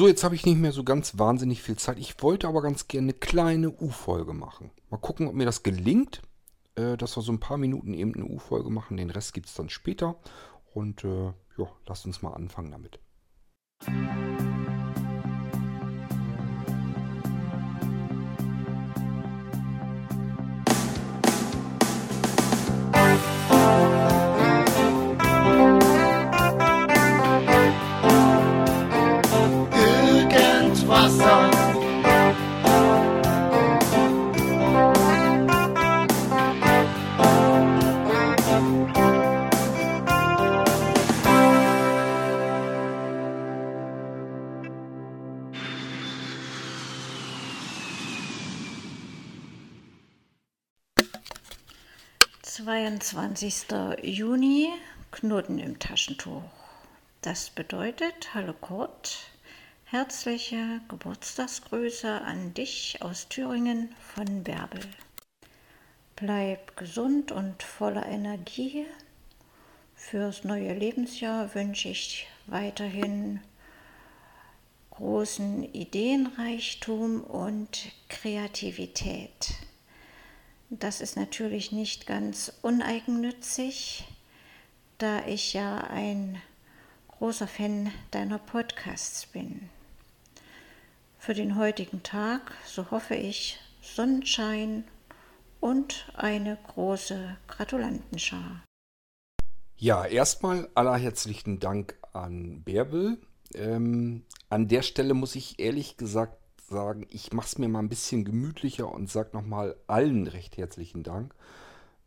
So, jetzt habe ich nicht mehr so ganz wahnsinnig viel Zeit. Ich wollte aber ganz gerne eine kleine U-Folge machen. Mal gucken, ob mir das gelingt, äh, dass wir so ein paar Minuten eben eine U-Folge machen. Den Rest gibt es dann später. Und äh, ja, lasst uns mal anfangen damit. 22. Juni, Knoten im Taschentuch. Das bedeutet, hallo Kurt, herzliche Geburtstagsgrüße an dich aus Thüringen von Bärbel. Bleib gesund und voller Energie. Fürs neue Lebensjahr wünsche ich weiterhin großen Ideenreichtum und Kreativität. Das ist natürlich nicht ganz uneigennützig, da ich ja ein großer Fan deiner Podcasts bin. Für den heutigen Tag, so hoffe ich, Sonnenschein und eine große Gratulantenschar. Ja, erstmal allerherzlichen Dank an Bärbel. Ähm, an der Stelle muss ich ehrlich gesagt sagen, ich mache es mir mal ein bisschen gemütlicher und sage nochmal allen recht herzlichen Dank.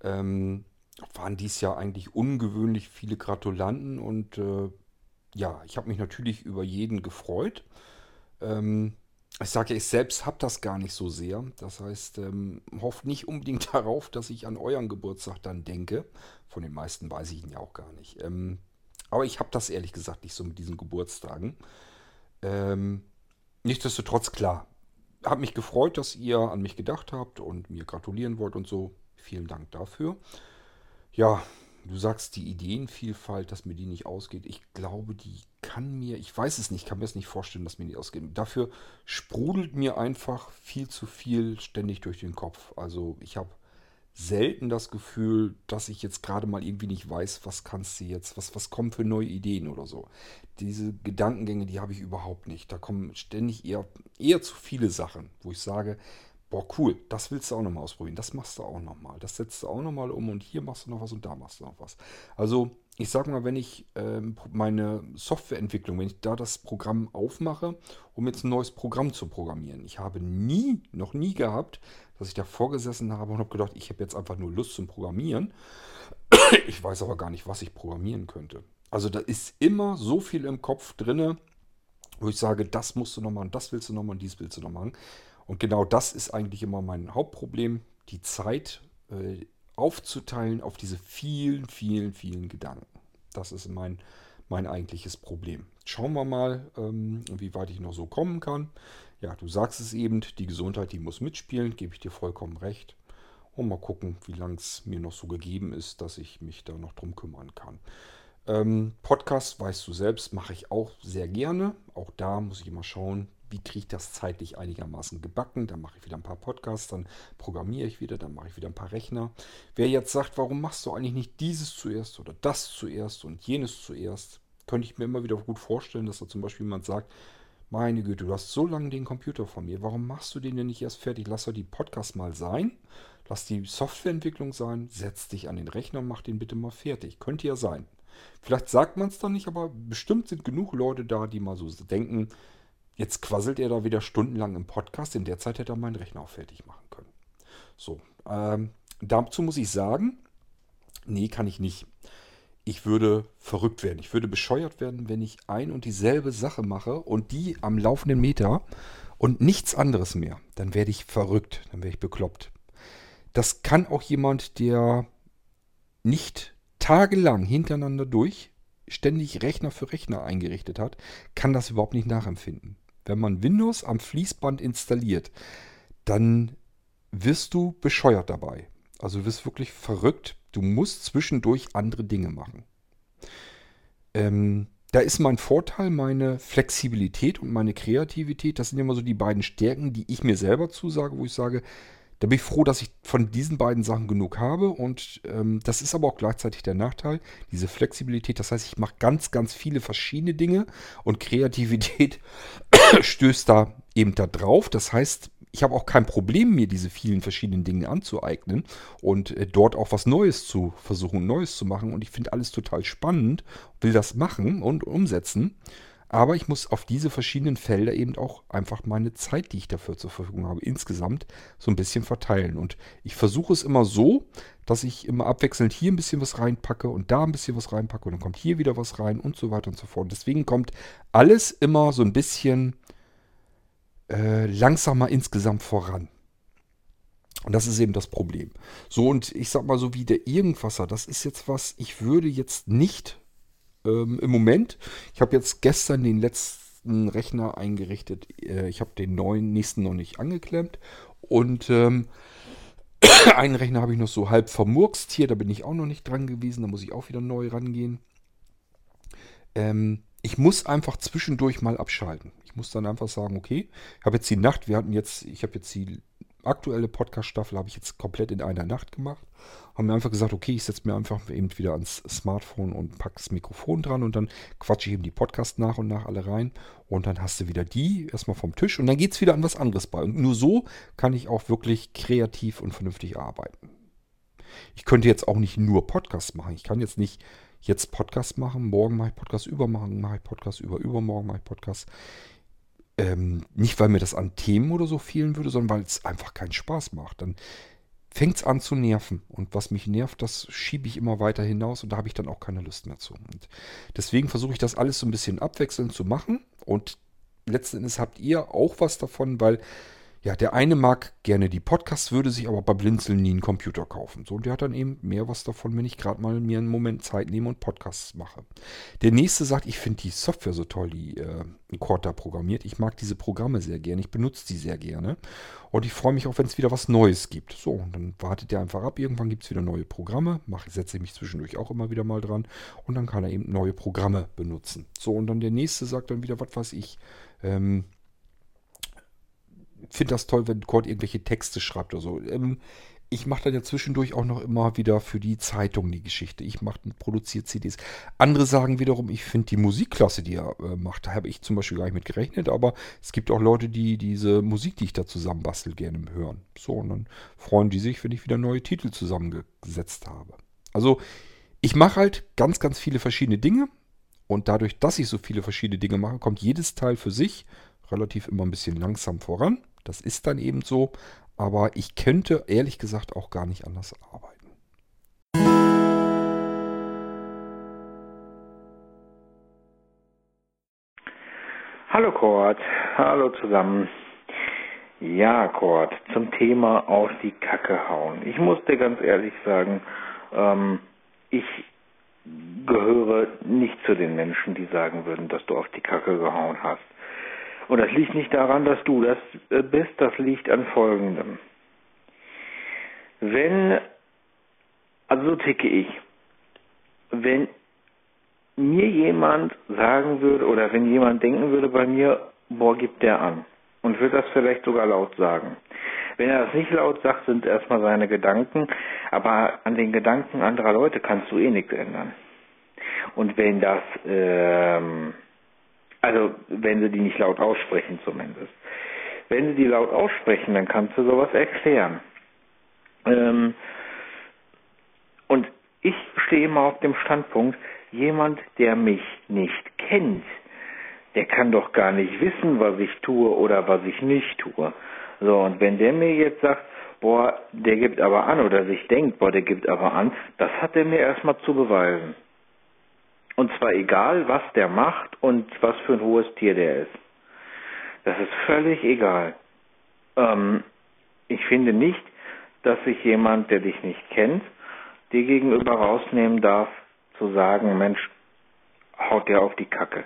Ähm, waren dies Jahr eigentlich ungewöhnlich viele Gratulanten und äh, ja, ich habe mich natürlich über jeden gefreut. Ähm, ich sage ja, ich selbst habe das gar nicht so sehr. Das heißt, ähm, hofft nicht unbedingt darauf, dass ich an euren Geburtstag dann denke. Von den meisten weiß ich ihn ja auch gar nicht. Ähm, aber ich habe das ehrlich gesagt nicht so mit diesen Geburtstagen. Ähm, Nichtsdestotrotz klar. Hab mich gefreut, dass ihr an mich gedacht habt und mir gratulieren wollt und so. Vielen Dank dafür. Ja, du sagst die Ideenvielfalt, dass mir die nicht ausgeht. Ich glaube, die kann mir, ich weiß es nicht, kann mir es nicht vorstellen, dass mir die ausgeht. Dafür sprudelt mir einfach viel zu viel ständig durch den Kopf. Also ich habe selten das Gefühl, dass ich jetzt gerade mal irgendwie nicht weiß, was kannst du jetzt, was, was kommen für neue Ideen oder so. Diese Gedankengänge, die habe ich überhaupt nicht. Da kommen ständig eher, eher zu viele Sachen, wo ich sage, boah, cool, das willst du auch nochmal ausprobieren, das machst du auch nochmal, das setzt du auch nochmal um und hier machst du noch was und da machst du noch was. Also ich sage mal, wenn ich ähm, meine Softwareentwicklung, wenn ich da das Programm aufmache, um jetzt ein neues Programm zu programmieren, ich habe nie, noch nie gehabt, dass ich da vorgesessen habe und habe gedacht, ich habe jetzt einfach nur Lust zum Programmieren. Ich weiß aber gar nicht, was ich programmieren könnte. Also da ist immer so viel im Kopf drinne, wo ich sage, das musst du noch machen, das willst du noch machen, dies willst du noch machen. Und genau das ist eigentlich immer mein Hauptproblem, die Zeit äh, aufzuteilen auf diese vielen, vielen, vielen Gedanken. Das ist mein, mein eigentliches Problem. Schauen wir mal, ähm, wie weit ich noch so kommen kann. Ja, du sagst es eben, die Gesundheit, die muss mitspielen, gebe ich dir vollkommen recht. Und mal gucken, wie lange es mir noch so gegeben ist, dass ich mich da noch drum kümmern kann. Ähm, Podcast, weißt du selbst, mache ich auch sehr gerne. Auch da muss ich immer schauen, wie kriege ich das zeitlich einigermaßen gebacken. Dann mache ich wieder ein paar Podcasts, dann programmiere ich wieder, dann mache ich wieder ein paar Rechner. Wer jetzt sagt, warum machst du eigentlich nicht dieses zuerst oder das zuerst und jenes zuerst, könnte ich mir immer wieder gut vorstellen, dass da zum Beispiel jemand sagt, meine Güte, du hast so lange den Computer von mir. Warum machst du den denn nicht erst fertig? Lass doch die Podcasts mal sein. Lass die Softwareentwicklung sein. Setz dich an den Rechner und mach den bitte mal fertig. Könnte ja sein. Vielleicht sagt man es dann nicht, aber bestimmt sind genug Leute da, die mal so denken, jetzt quasselt er da wieder stundenlang im Podcast. In der Zeit hätte er meinen Rechner auch fertig machen können. So, ähm, dazu muss ich sagen, nee, kann ich nicht ich würde verrückt werden. Ich würde bescheuert werden, wenn ich ein und dieselbe Sache mache und die am laufenden Meter und nichts anderes mehr. Dann werde ich verrückt, dann werde ich bekloppt. Das kann auch jemand, der nicht tagelang hintereinander durch ständig Rechner für Rechner eingerichtet hat, kann das überhaupt nicht nachempfinden. Wenn man Windows am Fließband installiert, dann wirst du bescheuert dabei. Also du wirst wirklich verrückt, Du musst zwischendurch andere Dinge machen. Ähm, da ist mein Vorteil meine Flexibilität und meine Kreativität. Das sind immer so die beiden Stärken, die ich mir selber zusage, wo ich sage, da bin ich froh, dass ich von diesen beiden Sachen genug habe. Und ähm, das ist aber auch gleichzeitig der Nachteil, diese Flexibilität. Das heißt, ich mache ganz, ganz viele verschiedene Dinge und Kreativität stößt da eben da drauf. Das heißt, ich habe auch kein Problem, mir diese vielen verschiedenen Dinge anzueignen und äh, dort auch was Neues zu versuchen, Neues zu machen. Und ich finde alles total spannend, will das machen und umsetzen. Aber ich muss auf diese verschiedenen Felder eben auch einfach meine Zeit, die ich dafür zur Verfügung habe, insgesamt so ein bisschen verteilen. Und ich versuche es immer so, dass ich immer abwechselnd hier ein bisschen was reinpacke und da ein bisschen was reinpacke und dann kommt hier wieder was rein und so weiter und so fort. Deswegen kommt alles immer so ein bisschen äh, langsamer insgesamt voran. Und das ist eben das Problem. So, und ich sag mal so wie der Irgendwasser, das ist jetzt was, ich würde jetzt nicht ähm, im Moment, ich habe jetzt gestern den letzten Rechner eingerichtet, äh, ich habe den neuen, nächsten noch nicht angeklemmt und ähm, einen Rechner habe ich noch so halb vermurkst hier, da bin ich auch noch nicht dran gewesen, da muss ich auch wieder neu rangehen. Ähm, ich muss einfach zwischendurch mal abschalten. Ich muss dann einfach sagen, okay, ich habe jetzt die Nacht, wir hatten jetzt, ich habe jetzt die aktuelle Podcast-Staffel, habe ich jetzt komplett in einer Nacht gemacht. Haben mir einfach gesagt, okay, ich setze mir einfach eben wieder ans Smartphone und packe das Mikrofon dran und dann quatsche ich eben die Podcasts nach und nach alle rein. Und dann hast du wieder die erstmal vom Tisch und dann geht es wieder an was anderes bei. Und nur so kann ich auch wirklich kreativ und vernünftig arbeiten. Ich könnte jetzt auch nicht nur Podcasts machen. Ich kann jetzt nicht jetzt Podcast machen, morgen mache ich Podcast, übermorgen mache ich Podcast, über übermorgen mache ich Podcast. Ähm, nicht, weil mir das an Themen oder so fehlen würde, sondern weil es einfach keinen Spaß macht. Dann fängt es an zu nerven. Und was mich nervt, das schiebe ich immer weiter hinaus und da habe ich dann auch keine Lust mehr zu. Und deswegen versuche ich das alles so ein bisschen abwechselnd zu machen. Und letzten Endes habt ihr auch was davon, weil ja, der eine mag gerne die Podcasts, würde sich aber bei Blinzeln nie einen Computer kaufen. So, und der hat dann eben mehr was davon, wenn ich gerade mal mir einen Moment Zeit nehme und Podcasts mache. Der nächste sagt, ich finde die Software so toll, die äh, Cord programmiert. Ich mag diese Programme sehr gerne, ich benutze die sehr gerne. Und ich freue mich auch, wenn es wieder was Neues gibt. So, und dann wartet der einfach ab. Irgendwann gibt es wieder neue Programme. Mach, setze ich mich zwischendurch auch immer wieder mal dran. Und dann kann er eben neue Programme benutzen. So, und dann der nächste sagt dann wieder, was weiß ich, ähm, finde das toll, wenn Kurt irgendwelche Texte schreibt oder so. Ähm, ich mache dann ja zwischendurch auch noch immer wieder für die Zeitung die Geschichte. Ich mache produziere CDs. Andere sagen wiederum, ich finde die Musikklasse, die er äh, macht, da habe ich zum Beispiel gar nicht mit gerechnet, aber es gibt auch Leute, die diese Musik, die ich da zusammenbastel, gerne hören. So, und dann freuen die sich, wenn ich wieder neue Titel zusammengesetzt habe. Also, ich mache halt ganz, ganz viele verschiedene Dinge. Und dadurch, dass ich so viele verschiedene Dinge mache, kommt jedes Teil für sich relativ immer ein bisschen langsam voran. Das ist dann eben so. Aber ich könnte ehrlich gesagt auch gar nicht anders arbeiten. Hallo Kurt, hallo zusammen. Ja, Kurt, zum Thema auf die Kacke hauen. Ich muss dir ganz ehrlich sagen, ähm, ich gehöre nicht zu den Menschen, die sagen würden, dass du auf die Kacke gehauen hast. Und das liegt nicht daran, dass du das äh, bist, das liegt an Folgendem. Wenn, also so ticke ich, wenn mir jemand sagen würde oder wenn jemand denken würde bei mir, boah, gibt der an und würde das vielleicht sogar laut sagen. Wenn er das nicht laut sagt, sind erstmal seine Gedanken, aber an den Gedanken anderer Leute kannst du eh nichts ändern. Und wenn das ähm, also wenn sie die nicht laut aussprechen zumindest. Wenn sie die laut aussprechen, dann kannst du sowas erklären. Ähm, und ich stehe immer auf dem Standpunkt, jemand, der mich nicht kennt, der kann doch gar nicht wissen, was ich tue oder was ich nicht tue. So, und wenn der mir jetzt sagt, boah, der gibt aber an oder sich denkt, boah, der gibt aber an, das hat er mir erstmal zu beweisen. Und zwar egal, was der macht und was für ein hohes Tier der ist. Das ist völlig egal. Ähm, ich finde nicht, dass sich jemand, der dich nicht kennt, dir gegenüber rausnehmen darf, zu sagen, Mensch, haut der auf die Kacke.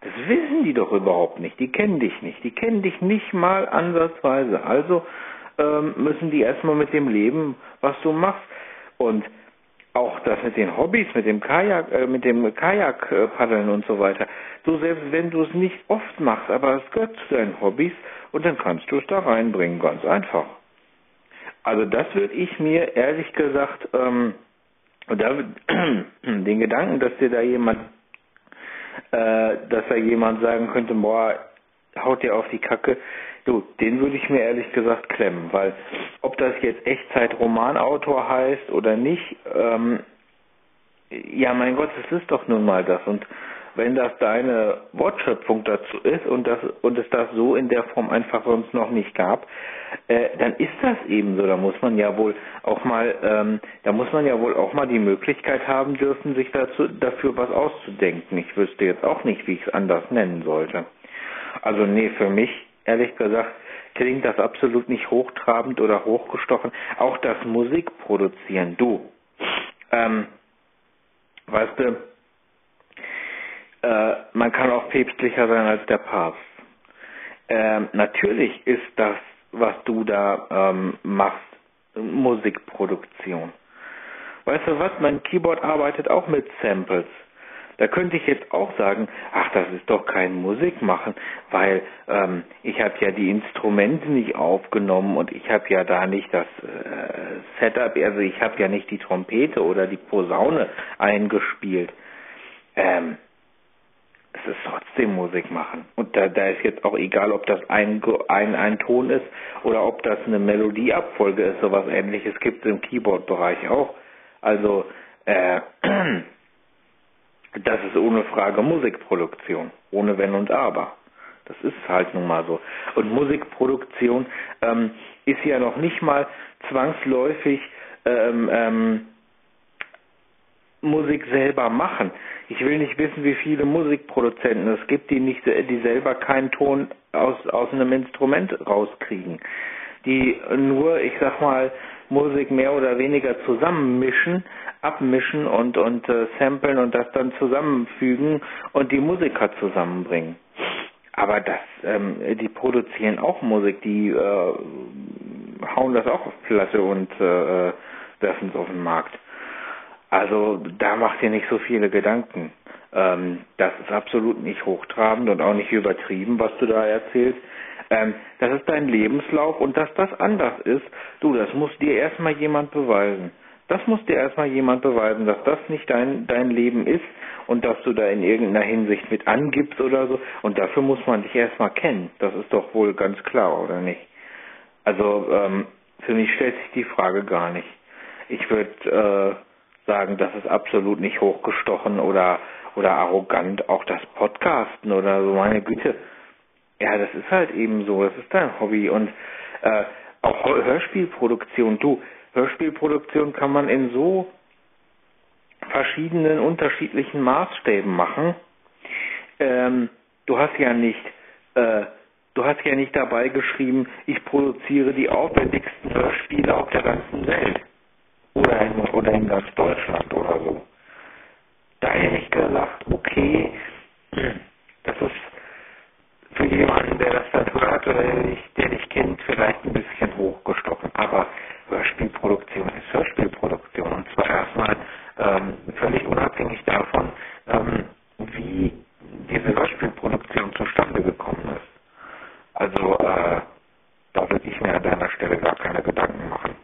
Das wissen die doch überhaupt nicht. Die kennen dich nicht. Die kennen dich nicht mal ansatzweise. Also ähm, müssen die erstmal mit dem leben, was du machst. Und das mit den Hobbys, mit dem Kajak, äh, mit dem Kajakpaddeln und so weiter. So selbst wenn du es nicht oft machst, aber es gehört zu deinen Hobbys und dann kannst du es da reinbringen, ganz einfach. Also das würde ich mir ehrlich gesagt, ähm, da, den Gedanken, dass dir da jemand, äh, dass da jemand sagen könnte, boah, haut dir auf die Kacke, du, den würde ich mir ehrlich gesagt klemmen, weil ob das jetzt Echtzeit-Romanautor heißt oder nicht, ähm, ja mein Gott, es ist doch nun mal das und wenn das deine Wortschöpfung dazu ist und das und es das so in der Form einfach sonst noch nicht gab, äh, dann ist das eben so. Da muss man ja wohl auch mal, ähm, da muss man ja wohl auch mal die Möglichkeit haben dürfen, sich dazu dafür was auszudenken. Ich wüsste jetzt auch nicht, wie ich es anders nennen sollte. Also nee, für mich ehrlich gesagt klingt das absolut nicht hochtrabend oder hochgestochen. Auch das Musikproduzieren, du, ähm, weißt du äh, man kann auch päpstlicher sein als der Papst. Ähm, natürlich ist das, was du da ähm, machst, Musikproduktion. Weißt du was, mein Keyboard arbeitet auch mit Samples. Da könnte ich jetzt auch sagen, ach, das ist doch kein Musikmachen, weil ähm, ich habe ja die Instrumente nicht aufgenommen und ich habe ja da nicht das äh, Setup, also ich habe ja nicht die Trompete oder die Posaune eingespielt. Ähm, es ist trotzdem Musik machen. Und da, da ist jetzt auch egal, ob das ein, ein, ein Ton ist oder ob das eine Melodieabfolge ist, sowas ähnliches gibt es im Keyboard-Bereich auch. Also, äh, das ist ohne Frage Musikproduktion, ohne Wenn und Aber. Das ist halt nun mal so. Und Musikproduktion ähm, ist ja noch nicht mal zwangsläufig ähm, ähm, Musik selber machen. Ich will nicht wissen, wie viele Musikproduzenten es gibt, die nicht, die selber keinen Ton aus, aus einem Instrument rauskriegen. Die nur, ich sag mal, Musik mehr oder weniger zusammenmischen, abmischen und, und äh, samplen und das dann zusammenfügen und die Musiker zusammenbringen. Aber das, ähm, die produzieren auch Musik, die äh, hauen das auch auf Platte und äh, werfen es auf den Markt. Also da macht ihr nicht so viele Gedanken. Ähm, das ist absolut nicht hochtrabend und auch nicht übertrieben, was du da erzählst. Ähm, das ist dein Lebenslauf und dass das anders ist, du, das muss dir erstmal jemand beweisen. Das muss dir erstmal jemand beweisen, dass das nicht dein, dein Leben ist und dass du da in irgendeiner Hinsicht mit angibst oder so. Und dafür muss man dich erstmal kennen. Das ist doch wohl ganz klar, oder nicht? Also ähm, für mich stellt sich die Frage gar nicht. Ich würde äh, sagen, das ist absolut nicht hochgestochen oder, oder arrogant. Auch das Podcasten oder so, meine Güte. Ja, das ist halt eben so, das ist dein Hobby. Und äh, auch Hörspielproduktion, du, Hörspielproduktion kann man in so verschiedenen unterschiedlichen Maßstäben machen. Ähm, du hast ja nicht, äh, du hast ja nicht dabei geschrieben, ich produziere die aufwendigsten Hörspiele auf der ganzen Welt oder in, oder in ganz Deutschland oder so. Da hätte ich gesagt, okay, das ist für jemanden, der das der dich, der dich kennt, vielleicht ein bisschen hochgestochen. Aber Hörspielproduktion ist Hörspielproduktion. Und zwar erstmal ähm, völlig unabhängig davon, ähm, wie diese Hörspielproduktion zustande gekommen ist. Also äh, da würde ich mir an deiner Stelle gar keine Gedanken machen.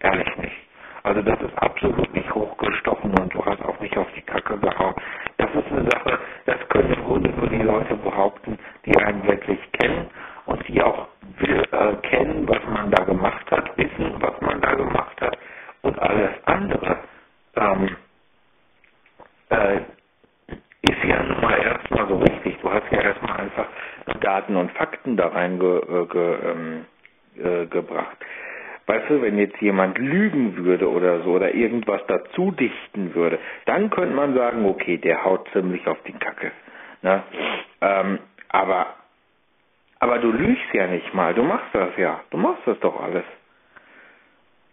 Ehrlich nicht. Also das ist absolut nicht hochgestochen und du hast auch nicht auf die Kacke gehauen. Das ist eine Sache, das können im Grunde nur die Leute behaupten, die einen wirklich kennen und die auch äh, kennen, was man da gemacht hat, wissen, was man da gemacht hat und alles andere. Ähm, äh, ist ja nun mal erstmal so richtig. Du hast ja erstmal einfach Daten und Fakten da reingebracht. Ge, ähm, äh. Weißt du, wenn jetzt jemand lügen würde oder so oder irgendwas dazu dichten würde, dann könnte man sagen, okay, der haut ziemlich auf die Kacke. Ne? Ähm, aber, aber du lügst ja nicht mal, du machst das ja, du machst das doch alles.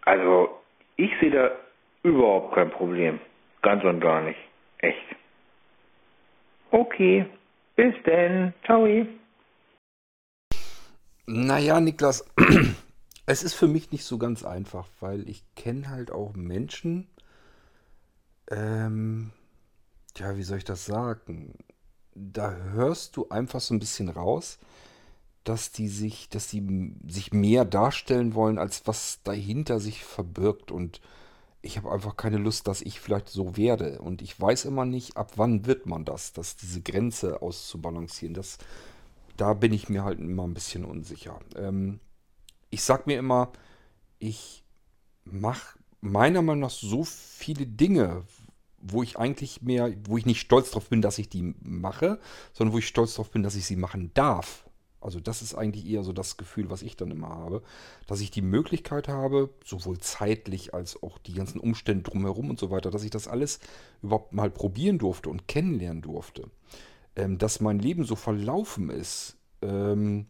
Also, ich sehe da überhaupt kein Problem. Ganz und gar nicht. Echt. Okay, bis denn. Ciao. Naja, Niklas, es ist für mich nicht so ganz einfach, weil ich kenne halt auch Menschen, Ähm, ja, wie soll ich das sagen? Da hörst du einfach so ein bisschen raus, dass die sich, dass die sich mehr darstellen wollen, als was dahinter sich verbirgt. Und ich habe einfach keine Lust, dass ich vielleicht so werde. Und ich weiß immer nicht, ab wann wird man das, dass diese Grenze auszubalancieren. Das, da bin ich mir halt immer ein bisschen unsicher. Ähm, ich sag mir immer, ich mache meiner Meinung nach so viele Dinge, wo ich eigentlich mehr, wo ich nicht stolz drauf bin, dass ich die mache, sondern wo ich stolz drauf bin, dass ich sie machen darf. Also das ist eigentlich eher so das Gefühl, was ich dann immer habe, dass ich die Möglichkeit habe, sowohl zeitlich als auch die ganzen Umstände drumherum und so weiter, dass ich das alles überhaupt mal probieren durfte und kennenlernen durfte. Ähm, dass mein Leben so verlaufen ist. Ähm,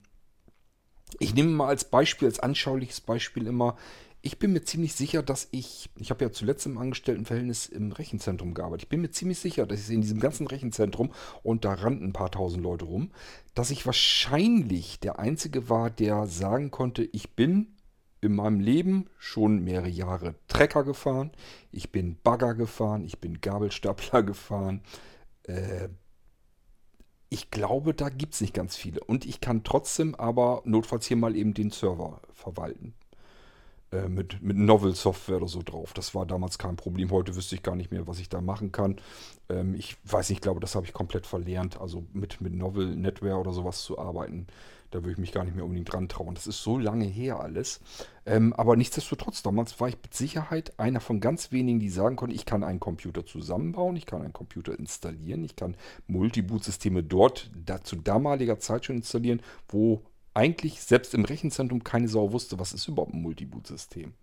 ich nehme mal als Beispiel, als anschauliches Beispiel immer, ich bin mir ziemlich sicher, dass ich, ich habe ja zuletzt im Angestelltenverhältnis im Rechenzentrum gearbeitet, ich bin mir ziemlich sicher, dass ich in diesem ganzen Rechenzentrum, und da rannten ein paar tausend Leute rum, dass ich wahrscheinlich der Einzige war, der sagen konnte, ich bin in meinem Leben schon mehrere Jahre Trecker gefahren, ich bin Bagger gefahren, ich bin Gabelstapler gefahren. Äh, ich glaube, da gibt es nicht ganz viele. Und ich kann trotzdem aber notfalls hier mal eben den Server verwalten. Äh, mit, mit Novel-Software oder so drauf. Das war damals kein Problem. Heute wüsste ich gar nicht mehr, was ich da machen kann. Ähm, ich weiß nicht, ich glaube, das habe ich komplett verlernt. Also mit, mit Novel, Netware oder sowas zu arbeiten, da würde ich mich gar nicht mehr unbedingt dran trauen. Das ist so lange her alles. Ähm, aber nichtsdestotrotz, damals war ich mit Sicherheit einer von ganz wenigen, die sagen konnten, ich kann einen Computer zusammenbauen, ich kann einen Computer installieren, ich kann Multiboot-Systeme dort da, zu damaliger Zeit schon installieren, wo eigentlich selbst im Rechenzentrum keine Sau wusste, was ist überhaupt ein Multiboot-System.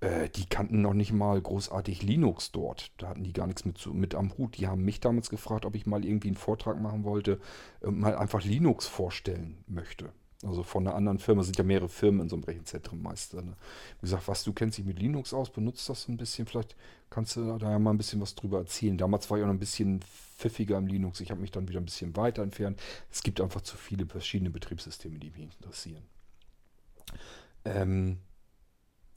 Äh, die kannten noch nicht mal großartig Linux dort. Da hatten die gar nichts mit, mit am Hut. Die haben mich damals gefragt, ob ich mal irgendwie einen Vortrag machen wollte und mal einfach Linux vorstellen möchte. Also von einer anderen Firma sind ja mehrere Firmen in so einem Rechenzentrum meist. Ne? Wie gesagt, was, du kennst dich mit Linux aus, benutzt das so ein bisschen, vielleicht kannst du da ja mal ein bisschen was drüber erzählen. Damals war ich auch noch ein bisschen pfiffiger im Linux, ich habe mich dann wieder ein bisschen weiter entfernt. Es gibt einfach zu viele verschiedene Betriebssysteme, die mich interessieren. Ähm,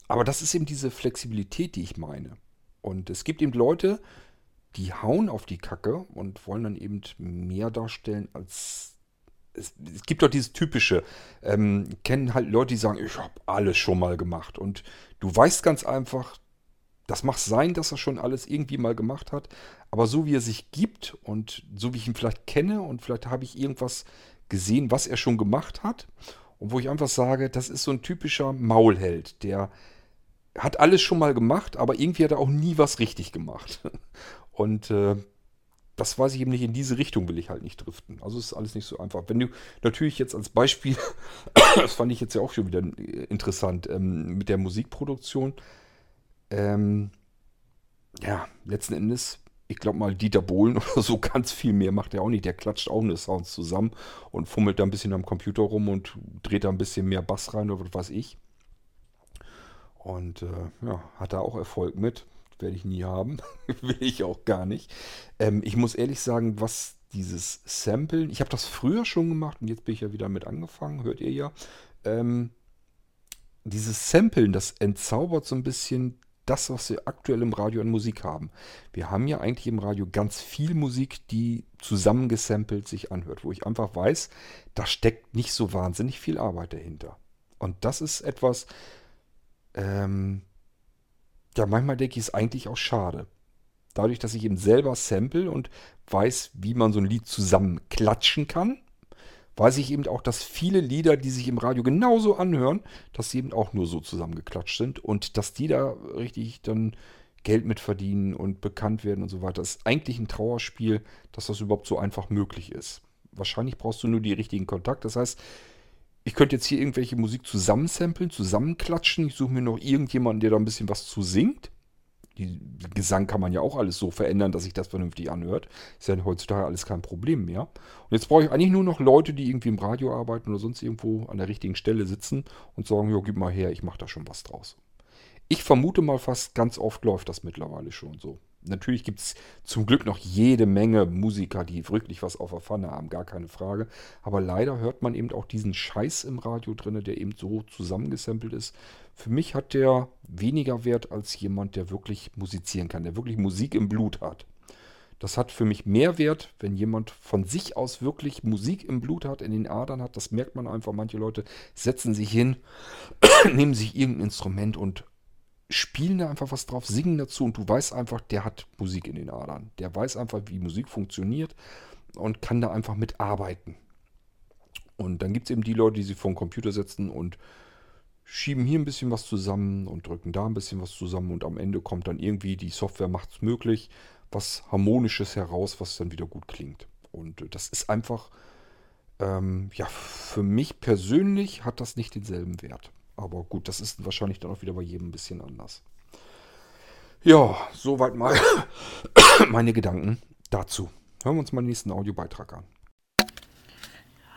aber das ist eben diese Flexibilität, die ich meine. Und es gibt eben Leute, die hauen auf die Kacke und wollen dann eben mehr darstellen, als es, es, gibt doch dieses typische, ähm, kennen halt Leute, die sagen, ich habe alles schon mal gemacht. Und du weißt ganz einfach, das mag sein, dass er schon alles irgendwie mal gemacht hat, aber so wie er sich gibt und so wie ich ihn vielleicht kenne und vielleicht habe ich irgendwas gesehen, was er schon gemacht hat und wo ich einfach sage, das ist so ein typischer Maulheld, der hat alles schon mal gemacht, aber irgendwie hat er auch nie was richtig gemacht. Und äh, das weiß ich eben nicht, in diese Richtung will ich halt nicht driften. Also ist alles nicht so einfach. Wenn du natürlich jetzt als Beispiel, das fand ich jetzt ja auch schon wieder interessant, ähm, mit der Musikproduktion, ähm, ja, letzten Endes, ich glaube mal, Dieter Bohlen oder so ganz viel mehr macht er auch nicht. Der klatscht auch eine Sounds zusammen und fummelt da ein bisschen am Computer rum und dreht da ein bisschen mehr Bass rein oder was weiß ich. Und äh, ja, hat da auch Erfolg mit werde ich nie haben. Will ich auch gar nicht. Ähm, ich muss ehrlich sagen, was dieses Samplen, ich habe das früher schon gemacht und jetzt bin ich ja wieder mit angefangen, hört ihr ja. Ähm, dieses Samplen, das entzaubert so ein bisschen das, was wir aktuell im Radio an Musik haben. Wir haben ja eigentlich im Radio ganz viel Musik, die zusammengesampelt sich anhört, wo ich einfach weiß, da steckt nicht so wahnsinnig viel Arbeit dahinter. Und das ist etwas, ähm, ja, manchmal denke ich, ist eigentlich auch schade. Dadurch, dass ich eben selber sample und weiß, wie man so ein Lied zusammenklatschen kann, weiß ich eben auch, dass viele Lieder, die sich im Radio genauso anhören, dass sie eben auch nur so zusammengeklatscht sind und dass die da richtig dann Geld mit verdienen und bekannt werden und so weiter. Das ist eigentlich ein Trauerspiel, dass das überhaupt so einfach möglich ist. Wahrscheinlich brauchst du nur die richtigen Kontakte. Das heißt, ich könnte jetzt hier irgendwelche Musik zusammensampeln, zusammenklatschen. Ich suche mir noch irgendjemanden, der da ein bisschen was zu singt. Die Gesang kann man ja auch alles so verändern, dass sich das vernünftig anhört. Ist ja heutzutage alles kein Problem mehr. Und jetzt brauche ich eigentlich nur noch Leute, die irgendwie im Radio arbeiten oder sonst irgendwo an der richtigen Stelle sitzen und sagen, ja, gib mal her, ich mache da schon was draus. Ich vermute mal fast, ganz oft läuft das mittlerweile schon so. Natürlich gibt es zum Glück noch jede Menge Musiker, die wirklich was auf der Pfanne haben, gar keine Frage. Aber leider hört man eben auch diesen Scheiß im Radio drin, der eben so zusammengesampelt ist. Für mich hat der weniger Wert als jemand, der wirklich musizieren kann, der wirklich Musik im Blut hat. Das hat für mich mehr Wert, wenn jemand von sich aus wirklich Musik im Blut hat, in den Adern hat. Das merkt man einfach. Manche Leute setzen sich hin, nehmen sich irgendein Instrument und spielen da einfach was drauf, singen dazu und du weißt einfach, der hat Musik in den Adern. Der weiß einfach, wie Musik funktioniert und kann da einfach mitarbeiten. Und dann gibt es eben die Leute, die sich vor den Computer setzen und schieben hier ein bisschen was zusammen und drücken da ein bisschen was zusammen und am Ende kommt dann irgendwie, die Software macht es möglich, was Harmonisches heraus, was dann wieder gut klingt. Und das ist einfach, ähm, ja, für mich persönlich hat das nicht denselben Wert. Aber gut, das ist wahrscheinlich dann auch wieder bei jedem ein bisschen anders. Ja, soweit mal meine Gedanken dazu. Hören wir uns mal den nächsten Audiobeitrag an.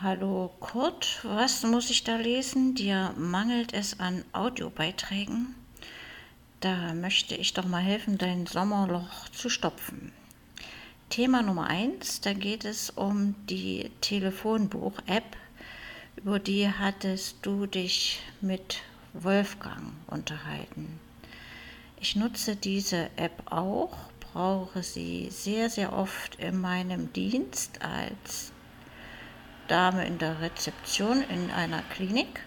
Hallo Kurt, was muss ich da lesen? Dir mangelt es an Audiobeiträgen? Da möchte ich doch mal helfen, dein Sommerloch zu stopfen. Thema Nummer 1, da geht es um die Telefonbuch-App über die hattest du dich mit Wolfgang unterhalten. Ich nutze diese App auch, brauche sie sehr, sehr oft in meinem Dienst als Dame in der Rezeption in einer Klinik.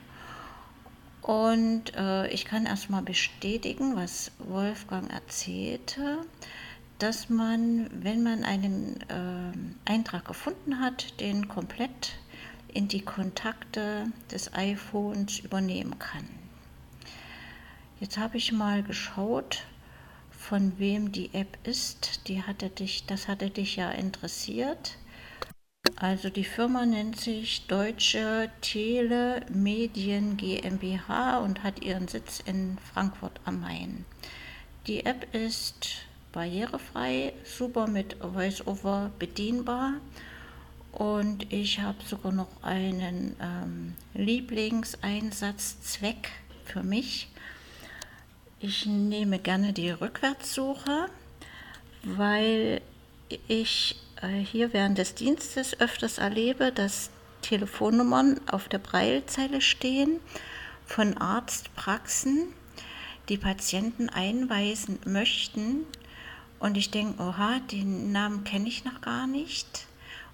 Und äh, ich kann erstmal bestätigen, was Wolfgang erzählte, dass man, wenn man einen äh, Eintrag gefunden hat, den komplett in die Kontakte des iPhones übernehmen kann. Jetzt habe ich mal geschaut, von wem die App ist. Die hatte dich, das hatte dich ja interessiert. Also die Firma nennt sich Deutsche Telemedien GmbH und hat ihren Sitz in Frankfurt am Main. Die App ist barrierefrei, super mit VoiceOver bedienbar und ich habe sogar noch einen ähm, Lieblingseinsatzzweck für mich. Ich nehme gerne die Rückwärtssuche, weil ich äh, hier während des Dienstes öfters erlebe, dass Telefonnummern auf der Breilzeile stehen von Arztpraxen, die Patienten einweisen möchten. Und ich denke, oha, den Namen kenne ich noch gar nicht.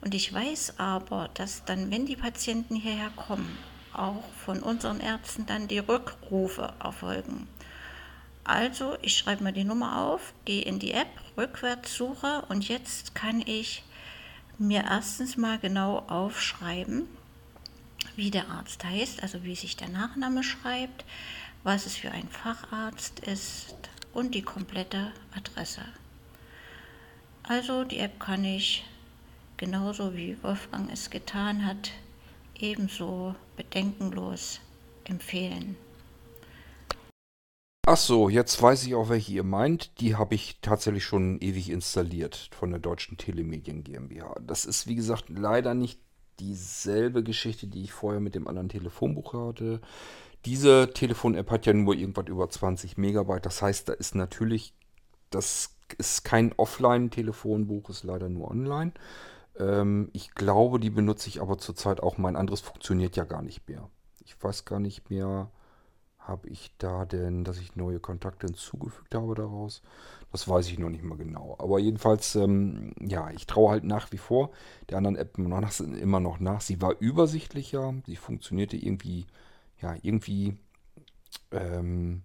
Und ich weiß aber, dass dann, wenn die Patienten hierher kommen, auch von unseren Ärzten dann die Rückrufe erfolgen. Also, ich schreibe mir die Nummer auf, gehe in die App, rückwärts suche und jetzt kann ich mir erstens mal genau aufschreiben, wie der Arzt heißt, also wie sich der Nachname schreibt, was es für ein Facharzt ist und die komplette Adresse. Also die App kann ich genauso wie Wolfgang es getan hat, ebenso bedenkenlos empfehlen. Ach so, jetzt weiß ich auch, welche ihr meint. Die habe ich tatsächlich schon ewig installiert von der Deutschen Telemedien GmbH. Das ist, wie gesagt, leider nicht dieselbe Geschichte, die ich vorher mit dem anderen Telefonbuch hatte. Diese Telefon-App hat ja nur irgendwas über 20 Megabyte. Das heißt, da ist natürlich, das ist kein Offline-Telefonbuch, ist leider nur online. Ähm, ich glaube, die benutze ich aber zurzeit auch. Mein anderes funktioniert ja gar nicht mehr. Ich weiß gar nicht mehr, habe ich da denn, dass ich neue Kontakte hinzugefügt habe daraus? Das weiß ich noch nicht mal genau. Aber jedenfalls, ähm, ja, ich traue halt nach wie vor der anderen App immer noch nach. Sie war übersichtlicher, sie funktionierte irgendwie, ja, irgendwie ähm,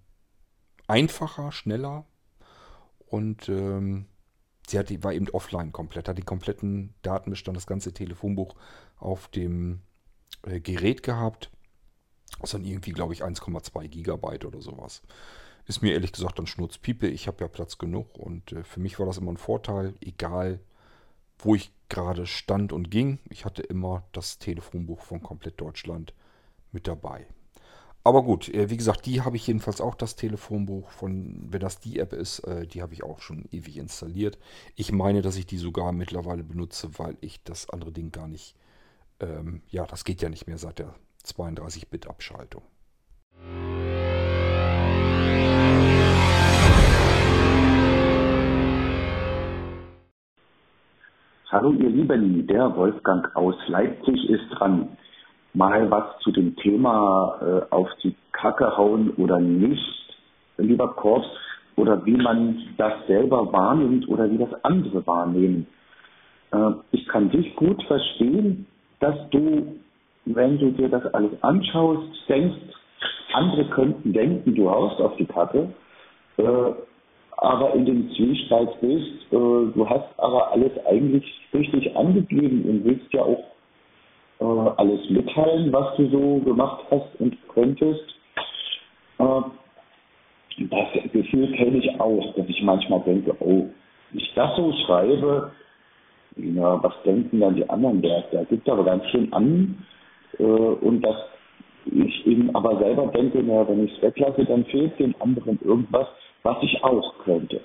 einfacher, schneller und ähm, sie hat, war eben offline komplett, hat den kompletten Datenbestand, das ganze Telefonbuch auf dem äh, Gerät gehabt. Das sind irgendwie, glaube ich, 1,2 Gigabyte oder sowas. Ist mir ehrlich gesagt dann Schnurzpiepe. Ich habe ja Platz genug und äh, für mich war das immer ein Vorteil, egal wo ich gerade stand und ging. Ich hatte immer das Telefonbuch von komplett Deutschland mit dabei. Aber gut, äh, wie gesagt, die habe ich jedenfalls auch, das Telefonbuch von, wenn das die App ist, äh, die habe ich auch schon ewig installiert. Ich meine, dass ich die sogar mittlerweile benutze, weil ich das andere Ding gar nicht, ähm, ja, das geht ja nicht mehr seit der 32-Bit-Abschaltung. Hallo ihr Lieben, der Wolfgang aus Leipzig ist dran. Mal was zu dem Thema äh, auf die Kacke hauen oder nicht, lieber Korps, oder wie man das selber wahrnimmt oder wie das andere wahrnehmen. Äh, ich kann dich gut verstehen, dass du, wenn du dir das alles anschaust, denkst, andere könnten denken, du haust auf die Kacke, äh, aber in dem Zwiespalt bist, äh, du hast aber alles eigentlich richtig angegeben und willst ja auch äh, alles mitteilen, was du so gemacht hast und könntest. Äh, das Gefühl kenne ich auch, dass ich manchmal denke, oh, wenn ich das so schreibe, ja, was denken dann die anderen? Der, der gibt aber ganz schön an äh, und dass ich eben aber selber denke, na, wenn ich es weglasse, dann fehlt dem anderen irgendwas, was ich auch könnte.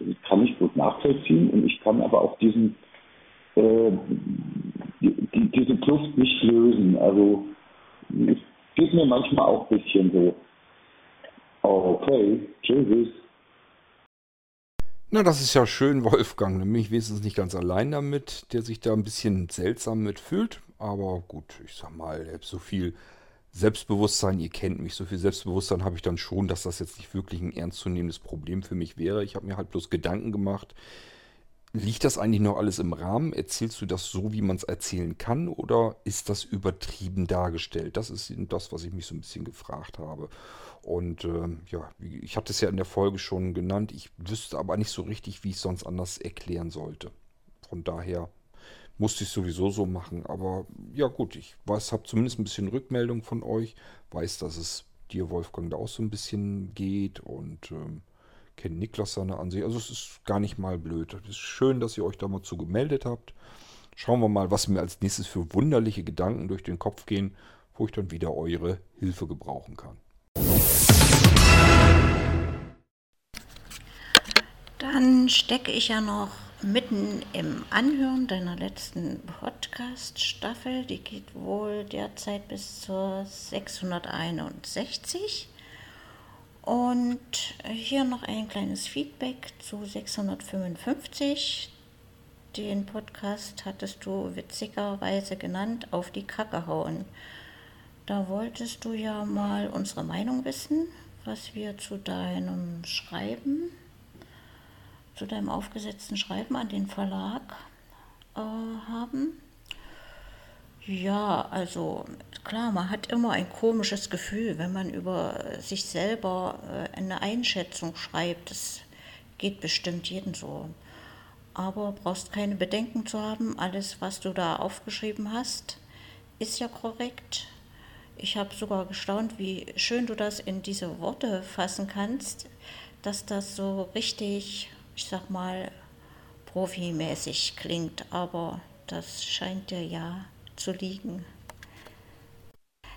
Das kann ich gut nachvollziehen und ich kann aber auch diesen äh, die, die, diese Kluft nicht lösen. Also es geht mir manchmal auch ein bisschen so. Okay, tschüss. Na, das ist ja schön, Wolfgang. Nämlich wenigstens nicht ganz allein damit, der sich da ein bisschen seltsam mitfühlt. Aber gut, ich sag mal, so viel Selbstbewusstsein, ihr kennt mich, so viel Selbstbewusstsein habe ich dann schon, dass das jetzt nicht wirklich ein ernstzunehmendes Problem für mich wäre. Ich habe mir halt bloß Gedanken gemacht, liegt das eigentlich noch alles im Rahmen? Erzählst du das so, wie man es erzählen kann, oder ist das übertrieben dargestellt? Das ist das, was ich mich so ein bisschen gefragt habe. Und äh, ja, ich hatte es ja in der Folge schon genannt, ich wüsste aber nicht so richtig, wie ich es sonst anders erklären sollte. Von daher musste ich sowieso so machen. Aber ja gut, ich weiß, habe zumindest ein bisschen Rückmeldung von euch. Weiß, dass es dir, Wolfgang, da auch so ein bisschen geht und ähm, kennt Niklas seine Ansicht. Also es ist gar nicht mal blöd. Es ist schön, dass ihr euch da mal zu gemeldet habt. Schauen wir mal, was mir als nächstes für wunderliche Gedanken durch den Kopf gehen, wo ich dann wieder eure Hilfe gebrauchen kann. Dann stecke ich ja noch mitten im Anhören deiner letzten Podcast-Staffel. Die geht wohl derzeit bis zur 661. Und hier noch ein kleines Feedback zu 655. Den Podcast hattest du witzigerweise genannt, auf die Kacke hauen. Da wolltest du ja mal unsere Meinung wissen, was wir zu deinem Schreiben zu deinem aufgesetzten Schreiben an den Verlag äh, haben? Ja, also klar, man hat immer ein komisches Gefühl, wenn man über sich selber äh, eine Einschätzung schreibt. Das geht bestimmt jeden so. Aber brauchst keine Bedenken zu haben. Alles, was du da aufgeschrieben hast, ist ja korrekt. Ich habe sogar gestaunt, wie schön du das in diese Worte fassen kannst, dass das so richtig ich sag mal, profimäßig klingt, aber das scheint dir ja zu liegen.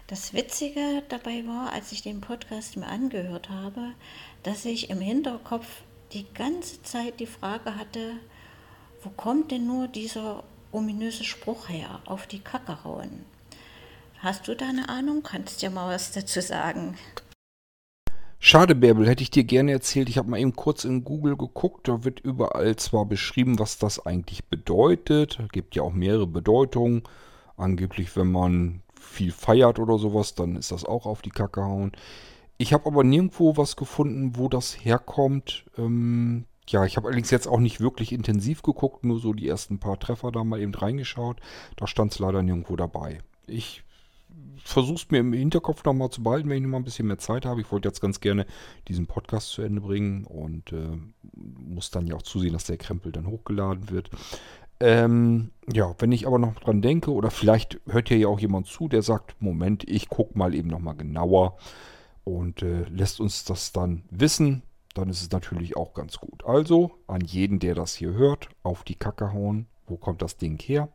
Das Witzige dabei war, als ich den Podcast mir angehört habe, dass ich im Hinterkopf die ganze Zeit die Frage hatte, wo kommt denn nur dieser ominöse Spruch her, auf die Kacke hauen? Hast du da eine Ahnung? Kannst dir mal was dazu sagen? Schade, Bärbel, hätte ich dir gerne erzählt. Ich habe mal eben kurz in Google geguckt. Da wird überall zwar beschrieben, was das eigentlich bedeutet. Es gibt ja auch mehrere Bedeutungen. Angeblich, wenn man viel feiert oder sowas, dann ist das auch auf die Kacke hauen. Ich habe aber nirgendwo was gefunden, wo das herkommt. Ähm, ja, ich habe allerdings jetzt auch nicht wirklich intensiv geguckt, nur so die ersten paar Treffer da mal eben reingeschaut. Da stand es leider nirgendwo dabei. Ich versuche es mir im Hinterkopf nochmal zu behalten, wenn ich noch mal ein bisschen mehr Zeit habe. Ich wollte jetzt ganz gerne diesen Podcast zu Ende bringen und äh, muss dann ja auch zusehen, dass der Krempel dann hochgeladen wird. Ähm, ja, wenn ich aber noch dran denke, oder vielleicht hört hier ja auch jemand zu, der sagt, Moment, ich gucke mal eben nochmal genauer und äh, lässt uns das dann wissen, dann ist es natürlich auch ganz gut. Also an jeden, der das hier hört, auf die Kacke hauen. Wo kommt das Ding her?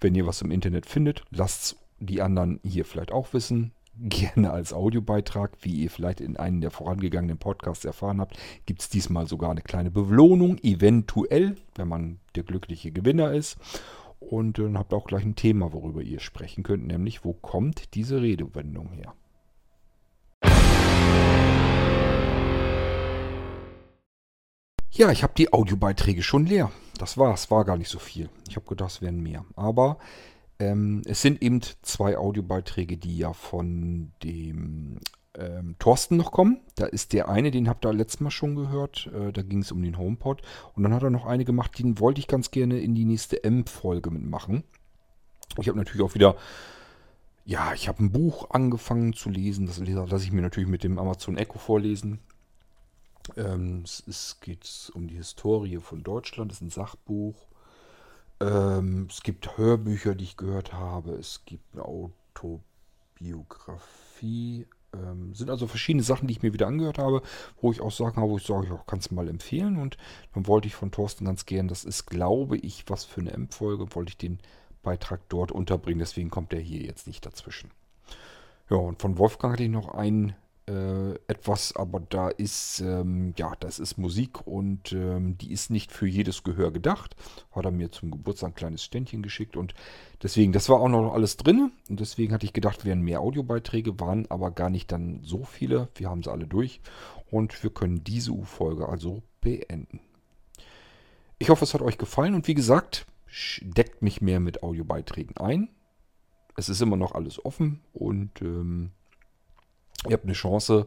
Wenn ihr was im Internet findet, lasst es die anderen hier vielleicht auch wissen. Gerne als Audiobeitrag, wie ihr vielleicht in einem der vorangegangenen Podcasts erfahren habt, gibt es diesmal sogar eine kleine Belohnung, eventuell, wenn man der glückliche Gewinner ist. Und dann habt ihr auch gleich ein Thema, worüber ihr sprechen könnt, nämlich wo kommt diese Redewendung her? Ja, ich habe die Audiobeiträge schon leer. Das war's, war gar nicht so viel. Ich habe gedacht, es wären mehr. Aber ähm, es sind eben zwei Audiobeiträge, die ja von dem ähm, Thorsten noch kommen. Da ist der eine, den habt ihr letztes Mal schon gehört. Äh, da ging es um den HomePod. Und dann hat er noch eine gemacht, den wollte ich ganz gerne in die nächste M-Folge mitmachen. Ich habe natürlich auch wieder, ja, ich habe ein Buch angefangen zu lesen. Das lasse ich mir natürlich mit dem Amazon Echo vorlesen. Ähm, es, geht um die Historie von Deutschland. Das ist ein Sachbuch. Ähm, es gibt Hörbücher, die ich gehört habe. Es gibt eine Autobiografie. Ähm, sind also verschiedene Sachen, die ich mir wieder angehört habe, wo ich auch sagen habe, wo ich sage, ja, kannst du mal empfehlen. Und dann wollte ich von Thorsten ganz gern, das ist, glaube ich, was für eine M-Folge, wollte ich den Beitrag dort unterbringen. Deswegen kommt der hier jetzt nicht dazwischen. Ja, und von Wolfgang hatte ich noch einen äh, etwas, aber da ist, ähm, ja, das ist Musik und ähm, die ist nicht für jedes Gehör gedacht. Hat er mir zum Geburtstag ein kleines Ständchen geschickt und deswegen, das war auch noch alles drin und deswegen hatte ich gedacht, wären mehr Audiobeiträge, waren aber gar nicht dann so viele. Wir haben sie alle durch und wir können diese U-Folge also beenden. Ich hoffe, es hat euch gefallen und wie gesagt, deckt mich mehr mit Audiobeiträgen ein. Es ist immer noch alles offen und ähm, Ihr habt eine Chance,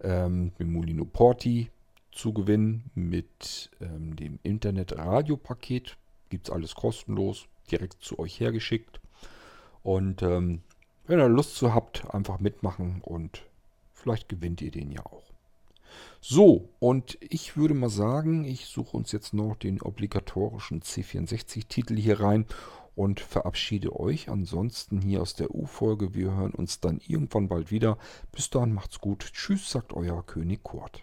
ähm, mit Molino Porti zu gewinnen mit ähm, dem Internet-Radio-Paket. Gibt es alles kostenlos, direkt zu euch hergeschickt. Und ähm, wenn ihr Lust zu habt, einfach mitmachen und vielleicht gewinnt ihr den ja auch. So, und ich würde mal sagen, ich suche uns jetzt noch den obligatorischen C64-Titel hier rein und verabschiede euch ansonsten hier aus der U-Folge. Wir hören uns dann irgendwann bald wieder. Bis dahin macht's gut. Tschüss, sagt euer König Kurt.